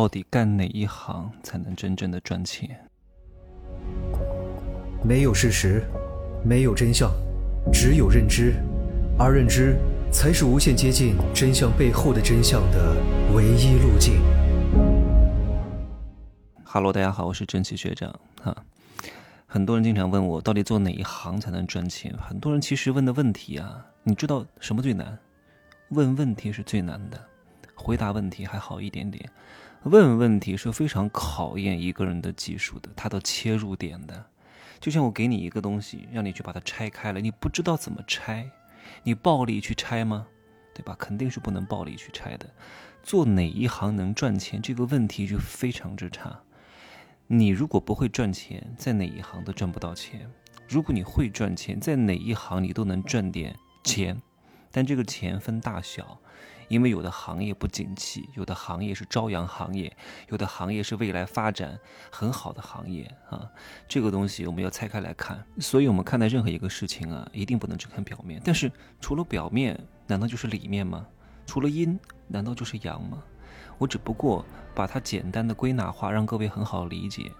到底干哪一行才能真正的赚钱？没有事实，没有真相，只有认知，而认知才是无限接近真相背后的真相的唯一路径。哈喽，大家好，我是正气学长哈。很多人经常问我，到底做哪一行才能赚钱？很多人其实问的问题啊，你知道什么最难？问问题是最难的，回答问题还好一点点。问问题是非常考验一个人的技术的，他的切入点的。就像我给你一个东西，让你去把它拆开了，你不知道怎么拆，你暴力去拆吗？对吧？肯定是不能暴力去拆的。做哪一行能赚钱这个问题就非常之差。你如果不会赚钱，在哪一行都赚不到钱。如果你会赚钱，在哪一行你都能赚点钱，但这个钱分大小。因为有的行业不景气，有的行业是朝阳行业，有的行业是未来发展很好的行业啊。这个东西我们要拆开来看。所以，我们看待任何一个事情啊，一定不能只看表面。但是，除了表面，难道就是里面吗？除了阴，难道就是阳吗？我只不过把它简单的归纳化，让各位很好理解。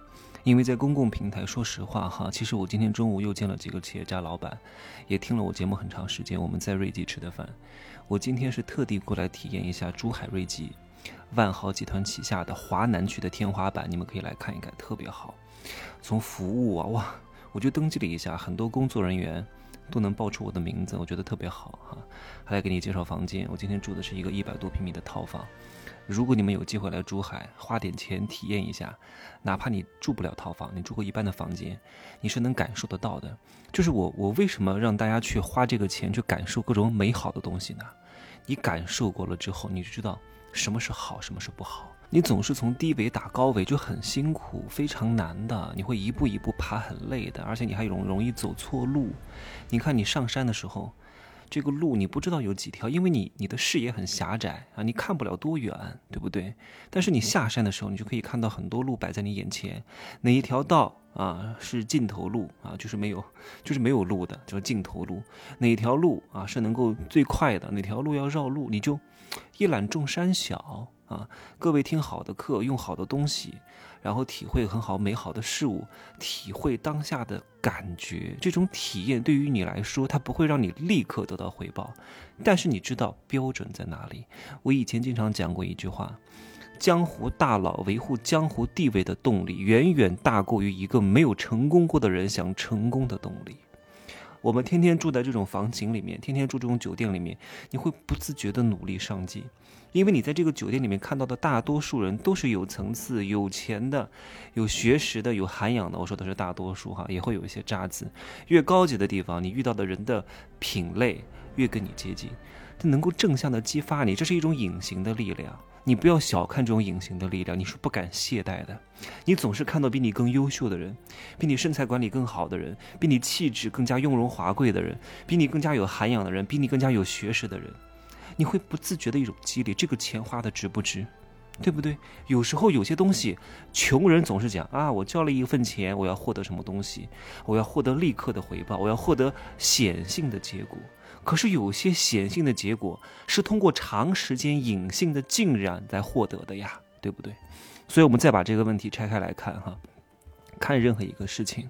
因为在公共平台，说实话哈，其实我今天中午又见了几个企业家老板，也听了我节目很长时间。我们在瑞吉吃的饭，我今天是特地过来体验一下珠海瑞吉，万豪集团旗下的华南区的天花板，你们可以来看一看，特别好。从服务啊，哇，我就登记了一下，很多工作人员都能报出我的名字，我觉得特别好哈。还来给你介绍房间，我今天住的是一个一百多平米的套房。如果你们有机会来珠海，花点钱体验一下，哪怕你住不了套房，你住过一般的房间，你是能感受得到的。就是我，我为什么让大家去花这个钱去感受各种美好的东西呢？你感受过了之后，你就知道什么是好，什么是不好。你总是从低维打高维，就很辛苦，非常难的。你会一步一步爬，很累的，而且你还容容易走错路。你看你上山的时候。这个路你不知道有几条，因为你你的视野很狭窄啊，你看不了多远，对不对？但是你下山的时候，你就可以看到很多路摆在你眼前，哪一条道啊是尽头路啊，就是没有，就是没有路的叫尽头路。哪条路啊是能够最快的？哪条路要绕路？你就一览众山小啊！各位听好的课，用好的东西。然后体会很好美好的事物，体会当下的感觉，这种体验对于你来说，它不会让你立刻得到回报，但是你知道标准在哪里。我以前经常讲过一句话：江湖大佬维护江湖地位的动力，远远大过于一个没有成功过的人想成功的动力。我们天天住在这种房型里面，天天住这种酒店里面，你会不自觉的努力上进。因为你在这个酒店里面看到的大多数人都是有层次、有钱的、有学识的、有涵养的。我说的是大多数哈，也会有一些渣子。越高级的地方，你遇到的人的品类越跟你接近，它能够正向的激发你，这是一种隐形的力量。你不要小看这种隐形的力量，你是不敢懈怠的。你总是看到比你更优秀的人，比你身材管理更好的人，比你气质更加雍容华贵的人，比你更加有涵养的人，比你更加有学识的人。你会不自觉的一种激励，这个钱花的值不值，对不对？有时候有些东西，穷人总是讲啊，我交了一份钱，我要获得什么东西，我要获得立刻的回报，我要获得显性的结果。可是有些显性的结果是通过长时间隐性的浸染来获得的呀，对不对？所以，我们再把这个问题拆开来看哈，看任何一个事情，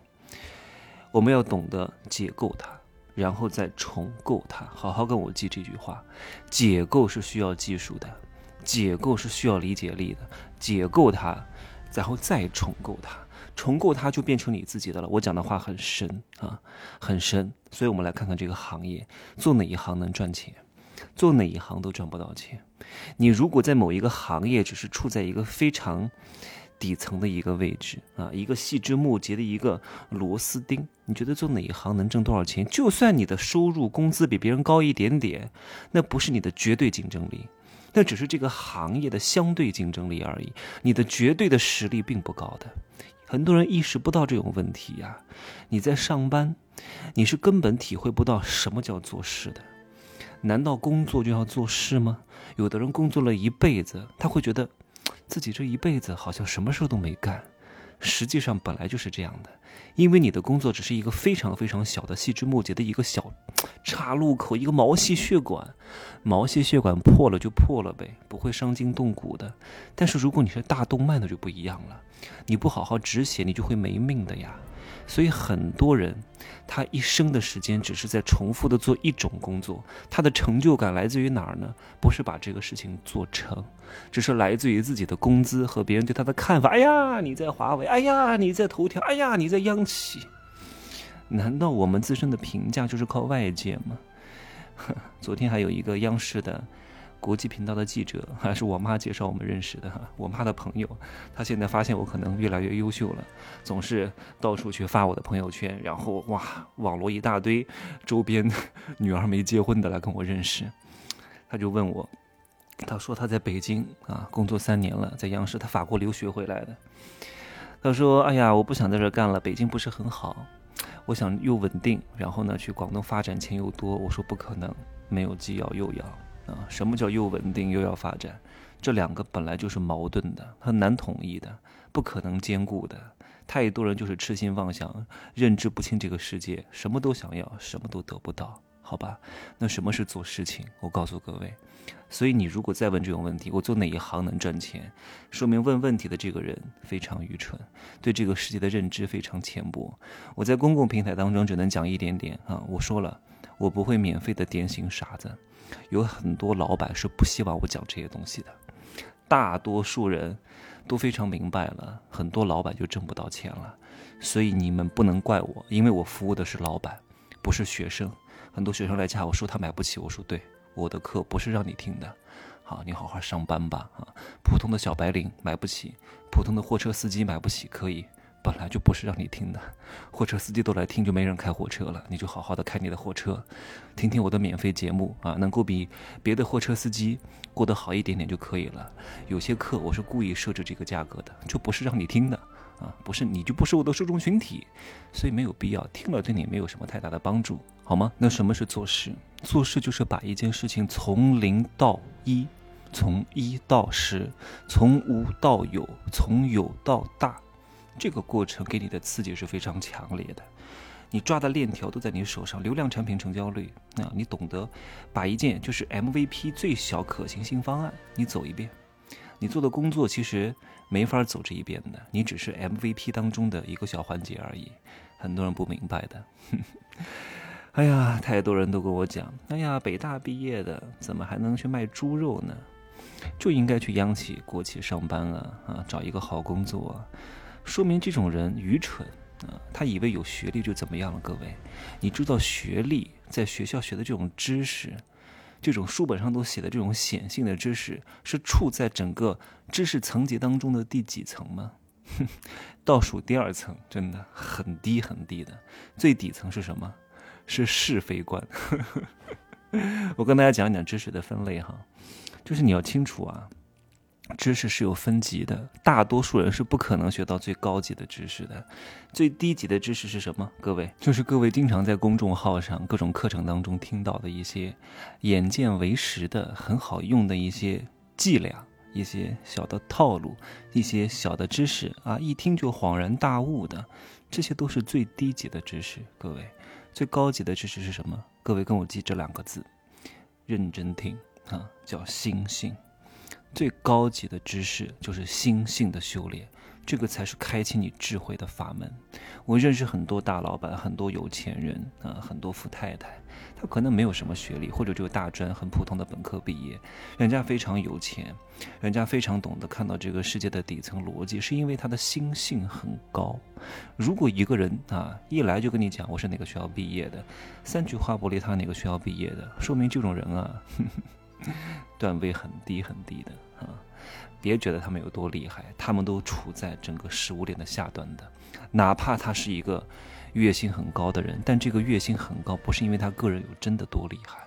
我们要懂得解构它。然后再重构它，好好跟我记这句话：解构是需要技术的，解构是需要理解力的，解构它，然后再重构它，重构它就变成你自己的了。我讲的话很深啊，很深。所以我们来看看这个行业，做哪一行能赚钱，做哪一行都赚不到钱。你如果在某一个行业只是处在一个非常。底层的一个位置啊，一个细枝末节的一个螺丝钉。你觉得做哪一行能挣多少钱？就算你的收入工资比别人高一点点，那不是你的绝对竞争力，那只是这个行业的相对竞争力而已。你的绝对的实力并不高的。很多人意识不到这种问题呀。你在上班，你是根本体会不到什么叫做事的。难道工作就要做事吗？有的人工作了一辈子，他会觉得。自己这一辈子好像什么事都没干，实际上本来就是这样的，因为你的工作只是一个非常非常小的细枝末节的一个小岔路口一个毛细血管，毛细血管破了就破了呗，不会伤筋动骨的。但是如果你是大动脉，的就不一样了，你不好好止血，你就会没命的呀。所以很多人，他一生的时间只是在重复的做一种工作，他的成就感来自于哪儿呢？不是把这个事情做成，只是来自于自己的工资和别人对他的看法。哎呀，你在华为，哎呀，你在头条，哎呀，你在央企。难道我们自身的评价就是靠外界吗？昨天还有一个央视的。国际频道的记者 还是我妈介绍我们认识的哈，我妈的朋友，她现在发现我可能越来越优秀了，总是到处去发我的朋友圈，然后哇，网罗一大堆周边 女儿没结婚的来跟我认识，他就问我，他说他在北京啊工作三年了，在央视，他法国留学回来的，他说哎呀，我不想在这干了，北京不是很好，我想又稳定，然后呢去广东发展，钱又多，我说不可能，没有既要又要。什么叫又稳定又要发展？这两个本来就是矛盾的，很难统一的，不可能兼顾的。太多人就是痴心妄想，认知不清这个世界，什么都想要，什么都得不到，好吧？那什么是做事情？我告诉各位，所以你如果再问这种问题，我做哪一行能赚钱？说明问问题的这个人非常愚蠢，对这个世界的认知非常浅薄。我在公共平台当中只能讲一点点啊，我说了，我不会免费的点醒傻子。有很多老板是不希望我讲这些东西的，大多数人都非常明白了，很多老板就挣不到钱了，所以你们不能怪我，因为我服务的是老板，不是学生。很多学生来加我说他买不起，我说对，我的课不是让你听的，好，你好好上班吧啊。普通的小白领买不起，普通的货车司机买不起，可以。本来就不是让你听的，货车司机都来听，就没人开货车了。你就好好的开你的货车，听听我的免费节目啊，能够比别的货车司机过得好一点点就可以了。有些课我是故意设置这个价格的，就不是让你听的啊，不是你就不是我的受众群体，所以没有必要听了对你没有什么太大的帮助，好吗？那什么是做事？做事就是把一件事情从零到一，从一到十，从无到有，从有到大。这个过程给你的刺激是非常强烈的，你抓的链条都在你手上，流量产品成交率啊，你懂得把一件就是 MVP 最小可行性方案你走一遍，你做的工作其实没法走这一遍的，你只是 MVP 当中的一个小环节而已，很多人不明白的。哎呀，太多人都跟我讲，哎呀，北大毕业的怎么还能去卖猪肉呢？就应该去央企、国企上班啊啊，找一个好工作。啊说明这种人愚蠢啊！他以为有学历就怎么样了？各位，你知道学历在学校学的这种知识，这种书本上都写的这种显性的知识，是处在整个知识层级当中的第几层吗？倒数第二层，真的很低很低的。最底层是什么？是是非观。我跟大家讲一讲知识的分类哈，就是你要清楚啊。知识是有分级的，大多数人是不可能学到最高级的知识的。最低级的知识是什么？各位，就是各位经常在公众号上、各种课程当中听到的一些眼见为实的、很好用的一些伎俩、一些小的套路、一些小的知识啊，一听就恍然大悟的，这些都是最低级的知识。各位，最高级的知识是什么？各位跟我记这两个字，认真听啊，叫心性。最高级的知识就是心性的修炼，这个才是开启你智慧的法门。我认识很多大老板，很多有钱人啊，很多富太太，他可能没有什么学历，或者只有大专，很普通的本科毕业，人家非常有钱，人家非常懂得看到这个世界的底层逻辑，是因为他的心性很高。如果一个人啊一来就跟你讲我是哪个学校毕业的，三句话不离他哪个学校毕业的，说明这种人啊。段位很低很低的啊，别觉得他们有多厉害，他们都处在整个食物链的下端的。哪怕他是一个月薪很高的人，但这个月薪很高不是因为他个人有真的多厉害，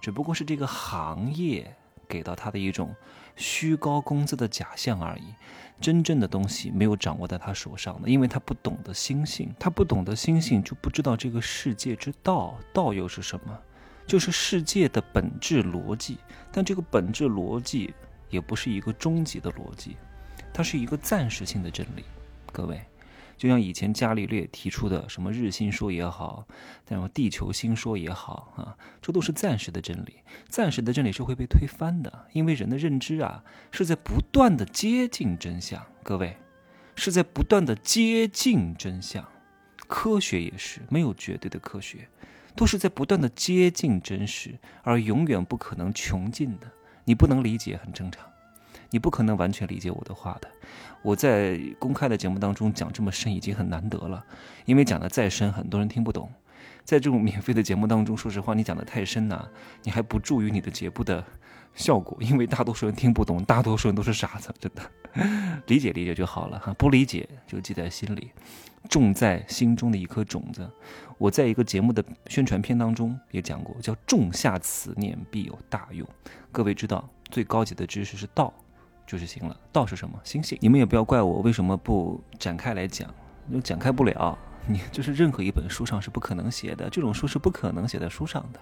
只不过是这个行业给到他的一种虚高工资的假象而已。真正的东西没有掌握在他手上的，因为他不懂得心性，他不懂得心性就不知道这个世界之道，道又是什么？就是世界的本质逻辑，但这个本质逻辑也不是一个终极的逻辑，它是一个暂时性的真理。各位，就像以前伽利略提出的什么日心说也好，然后地球心说也好啊，这都是暂时的真理。暂时的真理是会被推翻的，因为人的认知啊是在不断的接近真相。各位，是在不断的接近真相。科学也是没有绝对的科学，都是在不断的接近真实，而永远不可能穷尽的。你不能理解很正常，你不可能完全理解我的话的。我在公开的节目当中讲这么深已经很难得了，因为讲的再深很多人听不懂。在这种免费的节目当中，说实话，你讲的太深呐，你还不助于你的节目的效果，因为大多数人听不懂，大多数人都是傻子，真的。理解理解就好了哈，不理解就记在心里，种在心中的一颗种子。我在一个节目的宣传片当中也讲过，叫种下此念必有大用。各位知道，最高级的知识是道。就是行了，道是什么？心性。你们也不要怪我为什么不展开来讲，就展开不了。你就是任何一本书上是不可能写的，这种书是不可能写在书上的，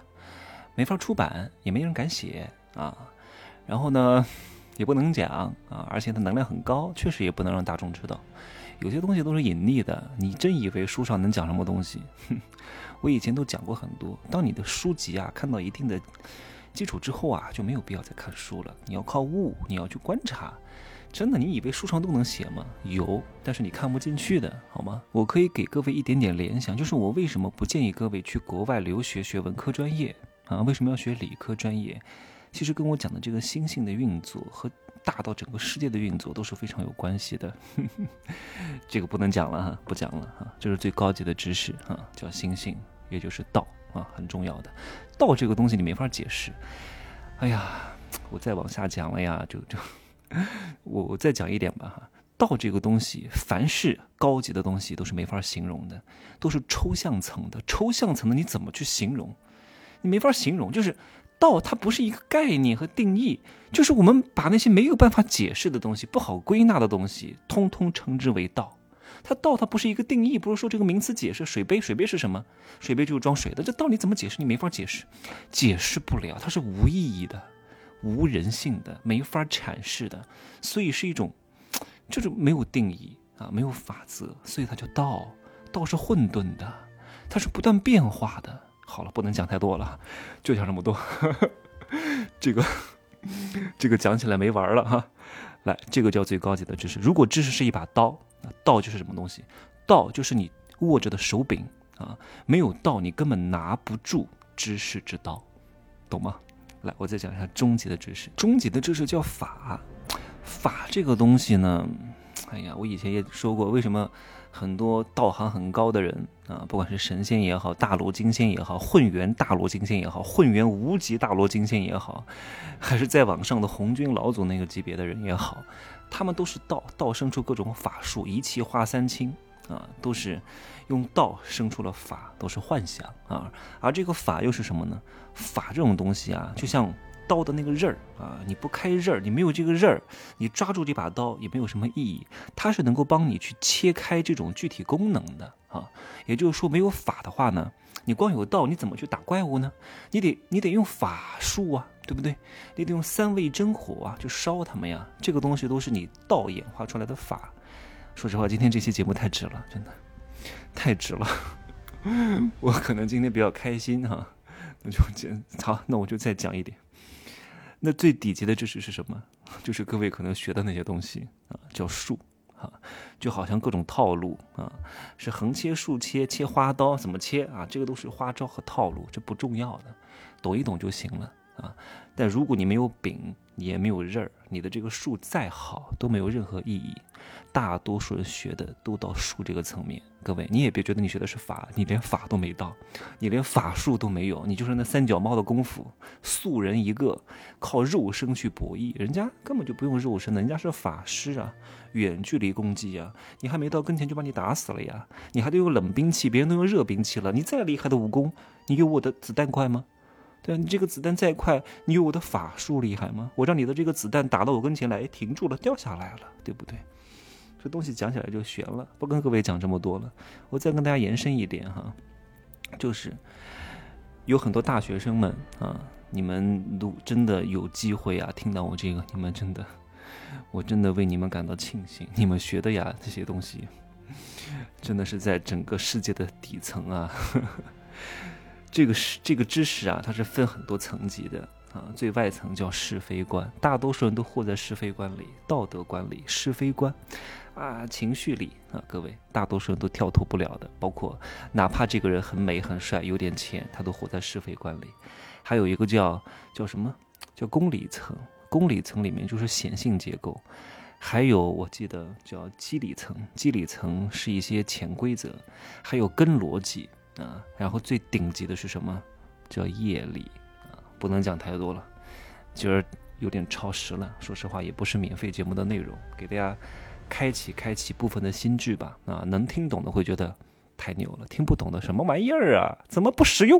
没法出版，也没人敢写啊。然后呢，也不能讲啊，而且它能量很高，确实也不能让大众知道。有些东西都是隐匿的，你真以为书上能讲什么东西？哼 我以前都讲过很多。当你的书籍啊看到一定的。基础之后啊，就没有必要再看书了。你要靠悟，你要去观察。真的，你以为书上都能写吗？有，但是你看不进去的，好吗？我可以给各位一点点联想，就是我为什么不建议各位去国外留学学文科专业啊？为什么要学理科专业？其实跟我讲的这个心性的运作和大到整个世界的运作都是非常有关系的。这个不能讲了哈，不讲了哈，这是最高级的知识哈，叫星星，也就是道。啊，很重要的道这个东西你没法解释。哎呀，我再往下讲了呀，就就我我再讲一点吧哈。道这个东西，凡是高级的东西都是没法形容的，都是抽象层的。抽象层的你怎么去形容？你没法形容。就是道它不是一个概念和定义，就是我们把那些没有办法解释的东西、不好归纳的东西，通通称之为道。它道它不是一个定义，不是说这个名词解释水杯，水杯是什么？水杯就是装水的。这道理怎么解释？你没法解释，解释不了。它是无意义的，无人性的，没法阐释的，所以是一种，就是没有定义啊，没有法则，所以它叫道。道是混沌的，它是不断变化的。好了，不能讲太多了，就讲这么多。这个，这个讲起来没完了哈。来，这个叫最高级的知识。如果知识是一把刀。那道就是什么东西？道就是你握着的手柄啊！没有道，你根本拿不住知识之刀，懂吗？来，我再讲一下终极的知识。终极的知识叫法。法这个东西呢，哎呀，我以前也说过，为什么很多道行很高的人啊，不管是神仙也好，大罗金仙也好，混元大罗金仙也好，混元无极大罗金仙也好，还是在网上的红军老祖那个级别的人也好。他们都是道，道生出各种法术，一气化三清啊，都是用道生出了法，都是幻想啊。而这个法又是什么呢？法这种东西啊，就像刀的那个刃儿啊，你不开刃儿，你没有这个刃儿，你抓住这把刀也没有什么意义。它是能够帮你去切开这种具体功能的啊。也就是说，没有法的话呢，你光有道，你怎么去打怪物呢？你得你得用法术啊。对不对？你得用三味真火啊，就烧他们呀。这个东西都是你道演化出来的法。说实话，今天这期节目太值了，真的太值了。我可能今天比较开心哈，那就讲好，那我就再讲一点。那最底级的知识是什么？就是各位可能学的那些东西啊，叫术啊，就好像各种套路啊，是横切、竖切、切花刀怎么切啊？这个都是花招和套路，这不重要的，懂一懂就行了。啊，但如果你没有柄，也没有刃儿，你的这个术再好都没有任何意义。大多数人学的都到术这个层面。各位，你也别觉得你学的是法，你连法都没到，你连法术都没有，你就是那三脚猫的功夫，素人一个，靠肉身去博弈，人家根本就不用肉身的，人家是法师啊，远距离攻击啊，你还没到跟前就把你打死了呀，你还得用冷兵器，别人都用热兵器了，你再厉害的武功，你有我的子弹快吗？对你这个子弹再快，你有我的法术厉害吗？我让你的这个子弹打到我跟前来，停住了，掉下来了，对不对？这东西讲起来就悬了，不跟各位讲这么多了，我再跟大家延伸一点哈，就是有很多大学生们啊，你们都真的有机会啊，听到我这个，你们真的，我真的为你们感到庆幸，你们学的呀这些东西，真的是在整个世界的底层啊。这个是这个知识啊，它是分很多层级的啊。最外层叫是非观，大多数人都活在是非观里、道德观里、是非观啊、情绪里啊。各位，大多数人都跳脱不了的。包括哪怕这个人很美、很帅、有点钱，他都活在是非观里。还有一个叫叫什么？叫公理层。公理层里面就是显性结构。还有我记得叫机理层，机理层是一些潜规则，还有根逻辑。啊，然后最顶级的是什么？叫业力啊，不能讲太多了，今儿有点超时了。说实话，也不是免费节目的内容，给大家开启开启部分的心智吧。啊，能听懂的会觉得太牛了，听不懂的什么玩意儿啊？怎么不实用？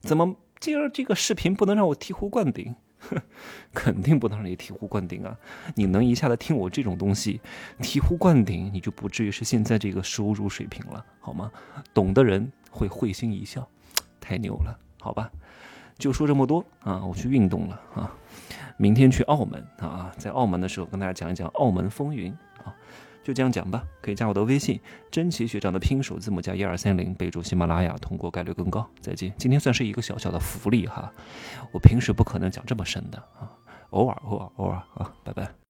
怎么今儿这个视频不能让我醍醐灌顶？哼 肯定不能让你醍醐灌顶啊！你能一下子听我这种东西醍醐灌顶，你就不至于是现在这个收入水平了，好吗？懂的人。会会心一笑，太牛了，好吧，就说这么多啊！我去运动了啊，明天去澳门啊，在澳门的时候跟大家讲一讲澳门风云啊，就这样讲吧。可以加我的微信，真奇学长的拼手字母加一二三零，备注喜马拉雅，通过概率更高。再见，今天算是一个小小的福利哈，我平时不可能讲这么深的啊，偶尔偶尔偶尔啊，拜拜。